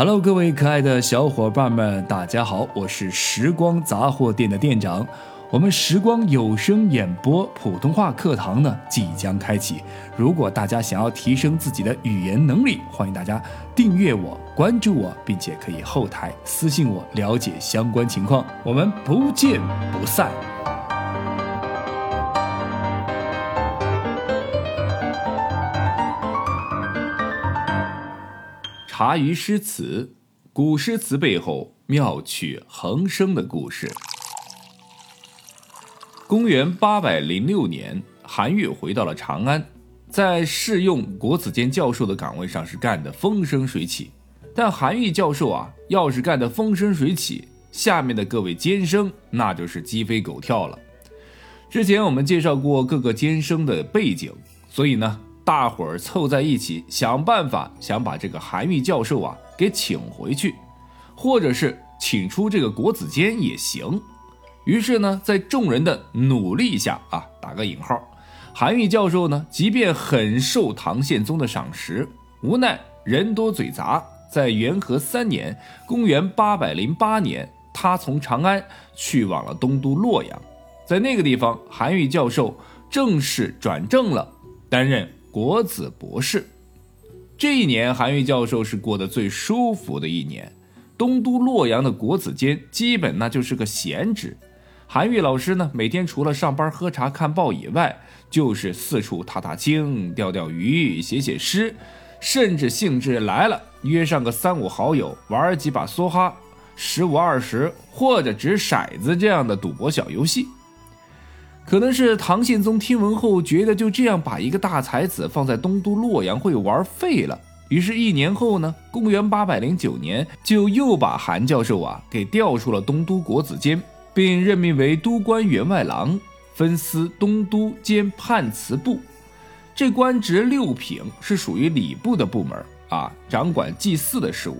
Hello，各位可爱的小伙伴们，大家好，我是时光杂货店的店长。我们时光有声演播普通话课堂呢即将开启。如果大家想要提升自己的语言能力，欢迎大家订阅我、关注我，并且可以后台私信我了解相关情况。我们不见不散。茶余诗词，古诗词背后妙趣横生的故事。公元八百零六年，韩愈回到了长安，在试用国子监教授的岗位上是干得风生水起。但韩愈教授啊，要是干得风生水起，下面的各位监生那就是鸡飞狗跳了。之前我们介绍过各个监生的背景，所以呢，大伙儿凑在一起想办法，想把这个韩愈教授啊给请回去，或者是请出这个国子监也行。于是呢，在众人的努力下啊，打个引号，韩愈教授呢，即便很受唐宪宗的赏识，无奈人多嘴杂，在元和三年（公元808年），他从长安去往了东都洛阳，在那个地方，韩愈教授正式转正了，担任国子博士。这一年，韩愈教授是过得最舒服的一年，东都洛阳的国子监基本那就是个闲职。韩愈老师呢，每天除了上班、喝茶、看报以外，就是四处踏踏青、钓钓鱼、写写诗，甚至兴致来了，约上个三五好友玩几把梭哈、十五二十或者掷骰子这样的赌博小游戏。可能是唐宪宗听闻后觉得就这样把一个大才子放在东都洛阳会玩废了，于是，一年后呢，公元八百零九年，就又把韩教授啊给调出了东都国子监。并任命为都官员外郎，分司东都兼判词部。这官职六品，是属于礼部的部门啊，掌管祭祀的事务。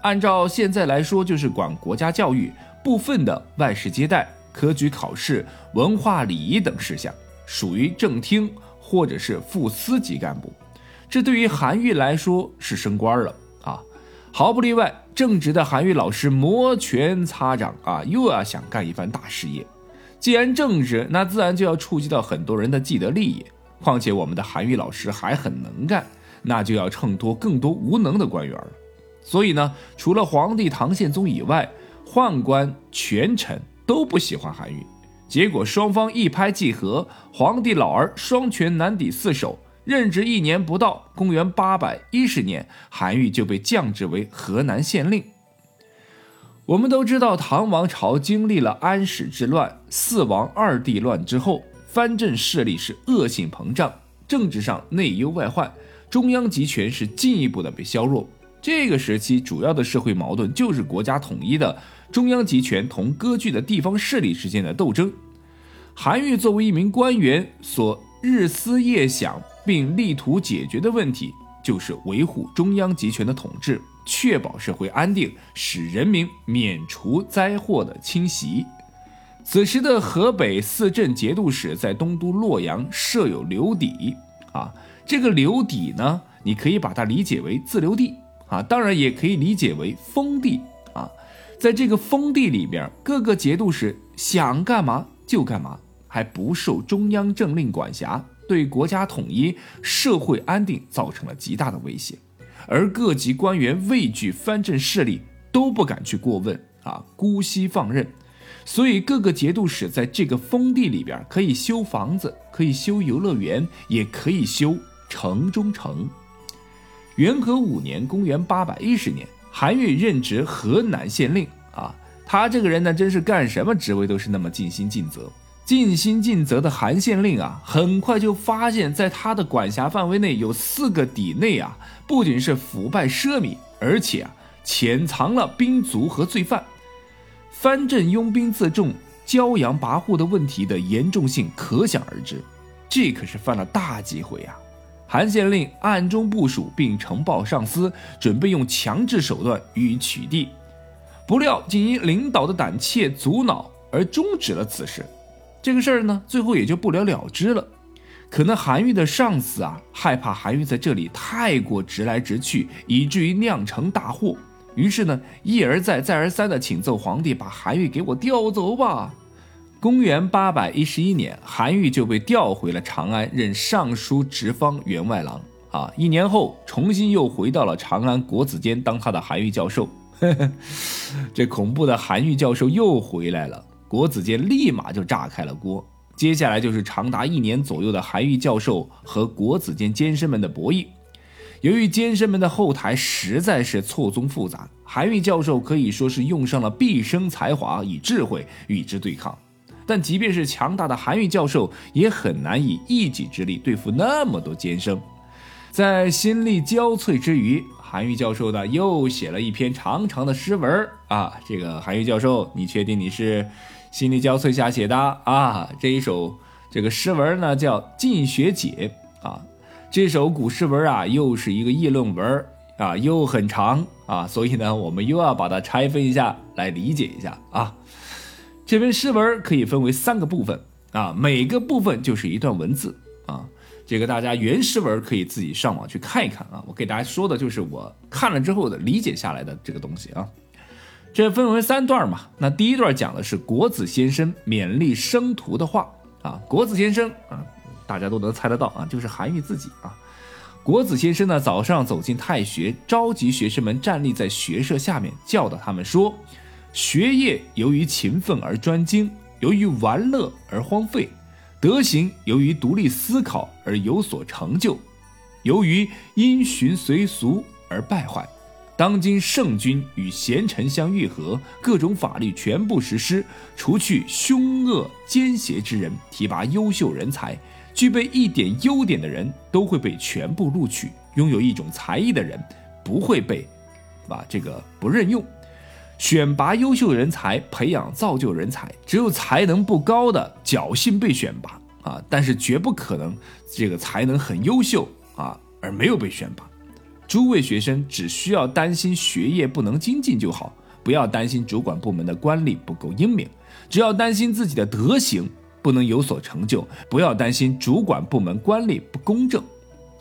按照现在来说，就是管国家教育部分的外事接待、科举考试、文化礼仪等事项，属于正厅或者是副司级干部。这对于韩愈来说是升官了啊，毫不例外。正直的韩愈老师摩拳擦掌啊，又要想干一番大事业。既然正直，那自然就要触及到很多人的既得利益。况且我们的韩愈老师还很能干，那就要衬托更多无能的官员了。所以呢，除了皇帝唐宪宗以外，宦官权臣都不喜欢韩愈。结果双方一拍即合，皇帝老儿双拳难抵四手。任职一年不到，公元八百一十年，韩愈就被降职为河南县令。我们都知道，唐王朝经历了安史之乱、四王二帝乱之后，藩镇势力是恶性膨胀，政治上内忧外患，中央集权是进一步的被削弱。这个时期主要的社会矛盾就是国家统一的中央集权同割据的地方势力之间的斗争。韩愈作为一名官员，所日思夜想。并力图解决的问题，就是维护中央集权的统治，确保社会安定，使人民免除灾祸的侵袭。此时的河北四镇节度使在东都洛阳设有留邸啊，这个留邸呢，你可以把它理解为自留地啊，当然也可以理解为封地。在这个封地里边，各个节度使想干嘛就干嘛，还不受中央政令管辖。对国家统一、社会安定造成了极大的威胁，而各级官员畏惧藩镇势力，都不敢去过问啊，姑息放任。所以各个节度使在这个封地里边，可以修房子，可以修游乐园，也可以修城中城。元和五年（公元810年），韩愈任职河南县令啊，他这个人呢，真是干什么职位都是那么尽心尽责。尽心尽责的韩县令啊，很快就发现，在他的管辖范围内有四个邸内啊，不仅是腐败奢靡，而且啊，潜藏了兵卒和罪犯，藩镇拥兵自重、骄阳跋扈的问题的严重性可想而知。这可是犯了大忌讳啊！韩县令暗中部署并呈报上司，准备用强制手段予以取缔，不料仅因领导的胆怯阻挠而终止了此事。这个事儿呢，最后也就不了了之了。可能韩愈的上司啊，害怕韩愈在这里太过直来直去，以至于酿成大祸，于是呢，一而再、再而三的请奏皇帝把韩愈给我调走吧。公元八百一十一年，韩愈就被调回了长安，任尚书直方员外郎。啊，一年后，重新又回到了长安国子监当他的韩愈教授。这恐怖的韩愈教授又回来了，国子监立马就炸开了锅。接下来就是长达一年左右的韩愈教授和国子监监生们的博弈。由于监生们的后台实在是错综复杂，韩愈教授可以说是用上了毕生才华与智慧与之对抗。但即便是强大的韩愈教授，也很难以一己之力对付那么多监生。在心力交瘁之余，韩愈教授呢又写了一篇长长的诗文啊。这个韩愈教授，你确定你是心力交瘁下写的啊？这一首这个诗文呢叫《进学解》啊。这首古诗文啊，又是一个议论文啊，又很长啊，所以呢，我们又要把它拆分一下来理解一下啊。这篇诗文可以分为三个部分啊，每个部分就是一段文字啊。这个大家原诗文可以自己上网去看一看啊。我给大家说的就是我看了之后的理解下来的这个东西啊。这分为三段嘛。那第一段讲的是国子先生勉励生徒的话啊。国子先生啊，大家都能猜得到啊，就是韩愈自己啊。国子先生呢，早上走进太学，召集学生们站立在学舍下面，教导他们说。学业由于勤奋而专精，由于玩乐而荒废；德行由于独立思考而有所成就，由于因循随俗而败坏。当今圣君与贤臣相愈合，各种法律全部实施，除去凶恶奸邪之人，提拔优秀人才。具备一点优点的人都会被全部录取，拥有一种才艺的人不会被，啊，这个不任用。选拔优秀人才，培养造就人才，只有才能不高的侥幸被选拔啊，但是绝不可能这个才能很优秀啊而没有被选拔。诸位学生只需要担心学业不能精进就好，不要担心主管部门的官吏不够英明，只要担心自己的德行不能有所成就，不要担心主管部门官吏不公正。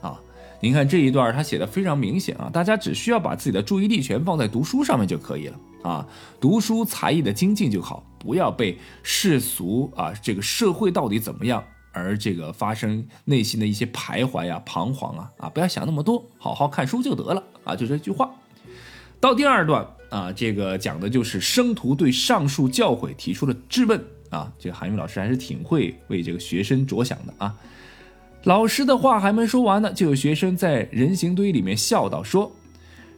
啊您看这一段，他写的非常明显啊，大家只需要把自己的注意力全放在读书上面就可以了啊，读书才艺的精进就好，不要被世俗啊这个社会到底怎么样而这个发生内心的一些徘徊呀、彷徨啊啊，不要想那么多，好好看书就得了啊，就这句话。到第二段啊，这个讲的就是生徒对上述教诲提出了质问啊，这个韩愈老师还是挺会为这个学生着想的啊。老师的话还没说完呢，就有学生在人行堆里面笑道：“说，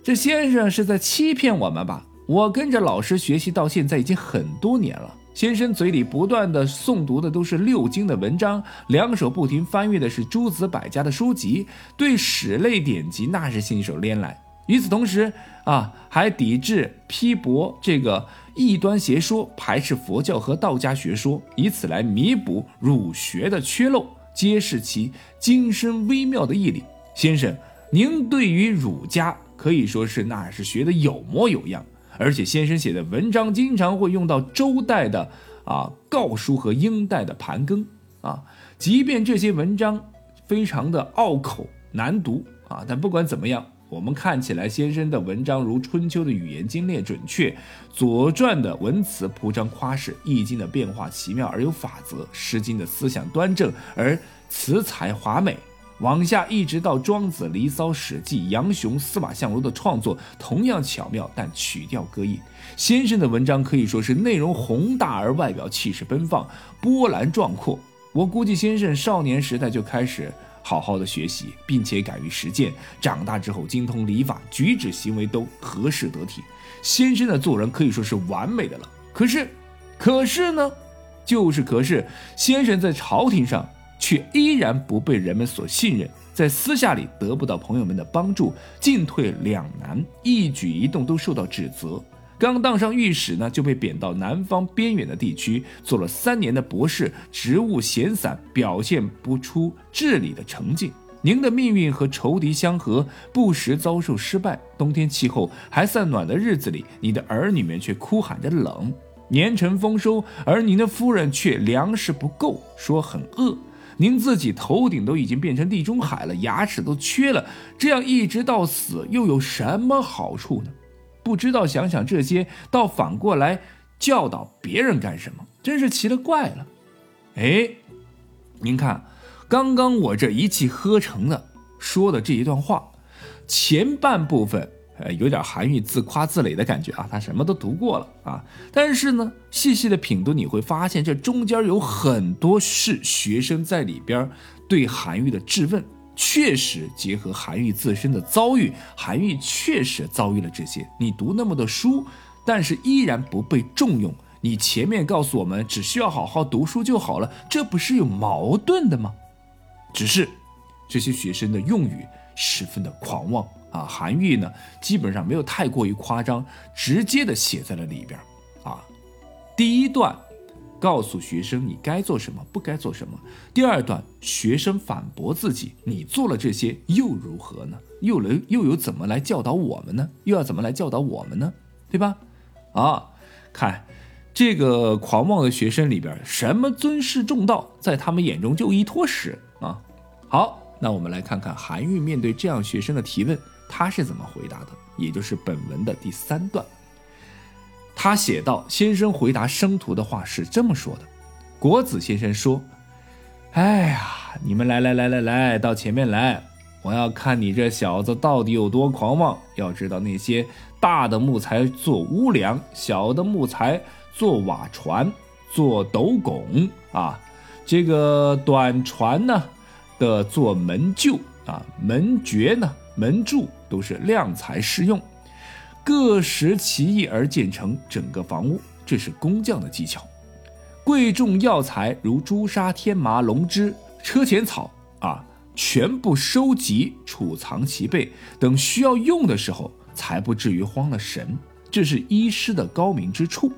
这先生是在欺骗我们吧？我跟着老师学习到现在已经很多年了。先生嘴里不断的诵读的都是六经的文章，两手不停翻阅的是诸子百家的书籍，对史类典籍那是信手拈来。与此同时啊，还抵制批驳这个异端邪说，排斥佛教和道家学说，以此来弥补儒学的缺漏。”揭示其精深微妙的义理，先生，您对于儒家可以说是那是学的有模有样，而且先生写的文章经常会用到周代的啊告书和殷代的盘庚啊，即便这些文章非常的拗口难读啊，但不管怎么样。我们看起来，先生的文章如《春秋》的语言精炼准确，《左传》的文辞铺张夸饰，《易经》的变化奇妙而有法则，《诗经》的思想端正而辞采华美。往下一直到《庄子》《离骚》《史记》，杨雄、司马相如的创作同样巧妙，但曲调各异。先生的文章可以说是内容宏大而外表气势奔放、波澜壮阔。我估计先生少年时代就开始。好好的学习，并且敢于实践，长大之后精通礼法，举止行为都合适得体。先生的做人可以说是完美的了。可是，可是呢，就是可是，先生在朝廷上却依然不被人们所信任，在私下里得不到朋友们的帮助，进退两难，一举一动都受到指责。刚当上御史呢，就被贬到南方边远的地区，做了三年的博士，职务闲散，表现不出治理的成绩。您的命运和仇敌相合，不时遭受失败。冬天气候还算暖的日子里，你的儿女们却哭喊着冷。年成丰收，而您的夫人却粮食不够，说很饿。您自己头顶都已经变成地中海了，牙齿都缺了，这样一直到死，又有什么好处呢？不知道想想这些，倒反过来教导别人干什么？真是奇了怪了。哎，您看，刚刚我这一气呵成的说的这一段话，前半部分。呃，有点韩愈自夸自擂的感觉啊，他什么都读过了啊。但是呢，细细的品读，你会发现这中间有很多是学生在里边对韩愈的质问，确实结合韩愈自身的遭遇，韩愈确实遭遇了这些。你读那么多书，但是依然不被重用。你前面告诉我们只需要好好读书就好了，这不是有矛盾的吗？只是这些学生的用语十分的狂妄。啊，韩愈呢，基本上没有太过于夸张，直接的写在了里边啊，第一段告诉学生你该做什么，不该做什么；第二段学生反驳自己，你做了这些又如何呢？又能又有怎么来教导我们呢？又要怎么来教导我们呢？对吧？啊，看这个狂妄的学生里边，什么尊师重道，在他们眼中就一坨屎啊！好，那我们来看看韩愈面对这样学生的提问。他是怎么回答的？也就是本文的第三段，他写道：“先生回答生徒的话是这么说的。国子先生说：‘哎呀，你们来来来来来到前面来，我要看你这小子到底有多狂妄。要知道那些大的木材做屋梁，小的木材做瓦船、做斗拱啊，这个短船呢的做门臼啊，门橛呢。’”门柱都是量材适用，各拾其意而建成整个房屋，这是工匠的技巧。贵重药材如朱砂、天麻、龙枝、车前草啊，全部收集储藏齐备，等需要用的时候才不至于慌了神。这是医师的高明之处。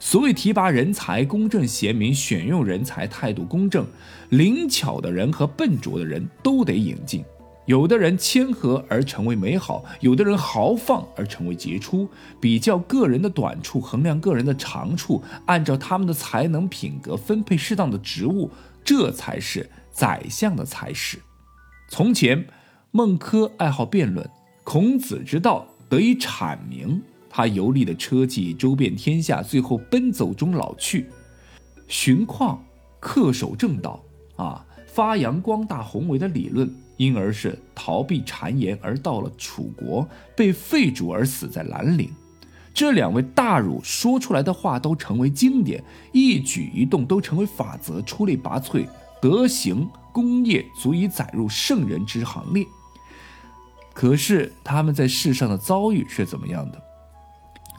所谓提拔人才，公正贤明，选用人才态度公正，灵巧的人和笨拙的人都得引进。有的人谦和而成为美好，有的人豪放而成为杰出。比较个人的短处，衡量个人的长处，按照他们的才能品格分配适当的职务，这才是宰相的才识。从前，孟轲爱好辩论，孔子之道得以阐明。他游历的车骑周遍天下，最后奔走中老去。荀况恪守正道，啊，发扬光大宏伟的理论。因而是逃避谗言而到了楚国，被废主而死在兰陵。这两位大儒说出来的话都成为经典，一举一动都成为法则，出类拔萃，德行功业足以载入圣人之行列。可是他们在世上的遭遇是怎么样的？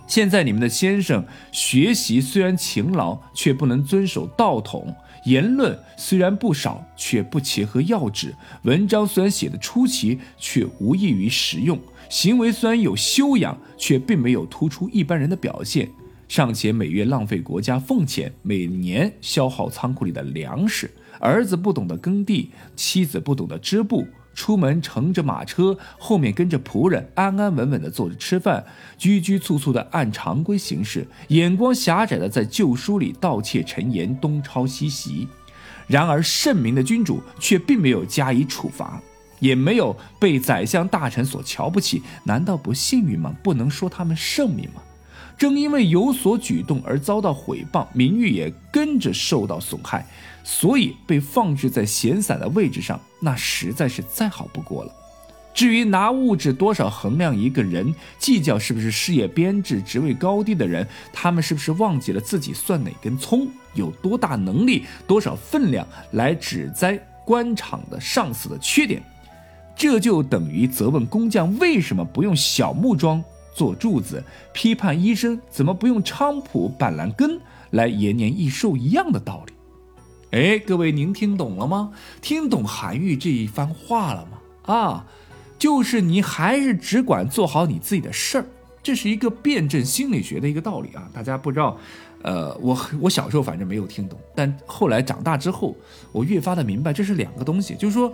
现在你们的先生学习虽然勤劳，却不能遵守道统。言论虽然不少，却不切合要旨；文章虽然写得出奇，却无异于实用；行为虽然有修养，却并没有突出一般人的表现。尚且每月浪费国家俸钱，每年消耗仓库里的粮食。儿子不懂得耕地，妻子不懂得织布。出门乘着马车，后面跟着仆人，安安稳稳地坐着吃饭，拘拘簇簇地按常规行事，眼光狭窄的在旧书里盗窃陈言，东抄西袭。然而圣明的君主却并没有加以处罚，也没有被宰相大臣所瞧不起，难道不幸运吗？不能说他们圣明吗？正因为有所举动而遭到毁谤，名誉也跟着受到损害。所以被放置在闲散的位置上，那实在是再好不过了。至于拿物质多少衡量一个人，计较是不是事业编制、职位高低的人，他们是不是忘记了自己算哪根葱，有多大能力、多少分量来指摘官场的上司的缺点？这就等于责问工匠为什么不用小木桩做柱子，批判医生怎么不用菖蒲、板蓝根来延年益寿一样的道理。哎，各位，您听懂了吗？听懂韩愈这一番话了吗？啊，就是你还是只管做好你自己的事儿，这是一个辩证心理学的一个道理啊。大家不知道，呃，我我小时候反正没有听懂，但后来长大之后，我越发的明白这是两个东西。就是说，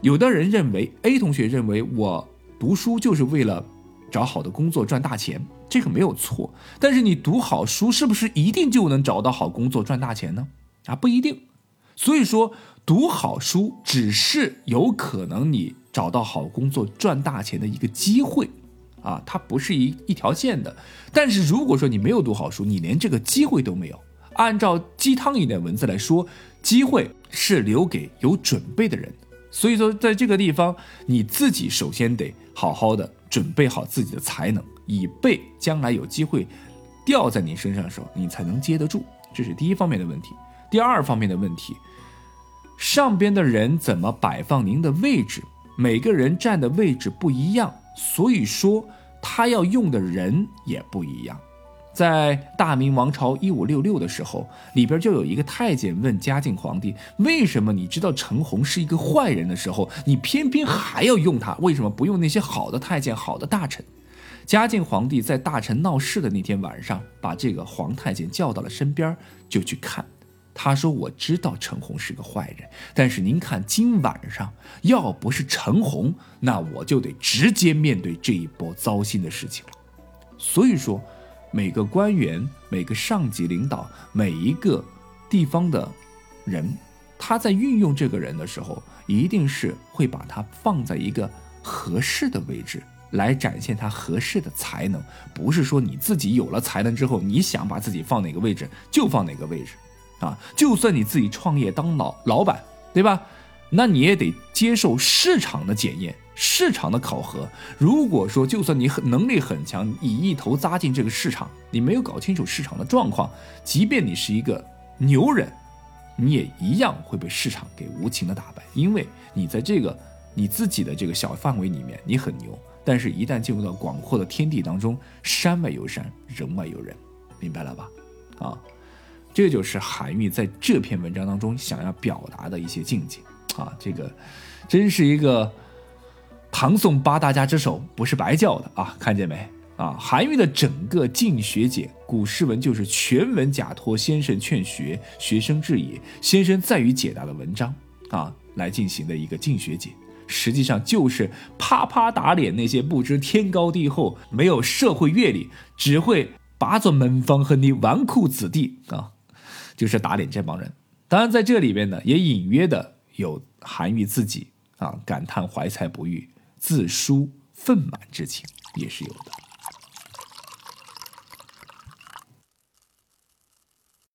有的人认为 A 同学认为我读书就是为了找好的工作赚大钱，这个没有错。但是你读好书是不是一定就能找到好工作赚大钱呢？啊，不一定。所以说，读好书只是有可能你找到好工作赚大钱的一个机会，啊，它不是一一条线的。但是如果说你没有读好书，你连这个机会都没有。按照鸡汤一点文字来说，机会是留给有准备的人。所以说，在这个地方，你自己首先得好好的准备好自己的才能，以备将来有机会掉在你身上的时候，你才能接得住。这是第一方面的问题。第二方面的问题，上边的人怎么摆放您的位置？每个人站的位置不一样，所以说他要用的人也不一样。在大明王朝一五六六的时候，里边就有一个太监问嘉靖皇帝：“为什么你知道陈洪是一个坏人的时候，你偏偏还要用他？为什么不用那些好的太监、好的大臣？”嘉靖皇帝在大臣闹事的那天晚上，把这个皇太监叫到了身边，就去看。他说：“我知道陈洪是个坏人，但是您看今晚上，要不是陈洪，那我就得直接面对这一波糟心的事情了。”所以说。每个官员、每个上级领导、每一个地方的人，他在运用这个人的时候，一定是会把他放在一个合适的位置，来展现他合适的才能。不是说你自己有了才能之后，你想把自己放哪个位置就放哪个位置，啊，就算你自己创业当老老板，对吧？那你也得接受市场的检验。市场的考核，如果说就算你很能力很强，你一头扎进这个市场，你没有搞清楚市场的状况，即便你是一个牛人，你也一样会被市场给无情的打败。因为你在这个你自己的这个小范围里面，你很牛，但是一旦进入到广阔的天地当中，山外有山，人外有人，明白了吧？啊，这就是韩愈在这篇文章当中想要表达的一些境界啊，这个真是一个。唐宋八大家之首不是白叫的啊！看见没啊？韩愈的整个进学解古诗文就是全文假托先生劝学，学生质疑，先生在于解答的文章啊来进行的一个进学解，实际上就是啪啪打脸那些不知天高地厚、没有社会阅历、只会把做门房横的纨绔子弟啊，就是打脸这帮人。当然，在这里边呢，也隐约的有韩愈自己啊感叹怀才不遇。自抒愤满之情也是有的。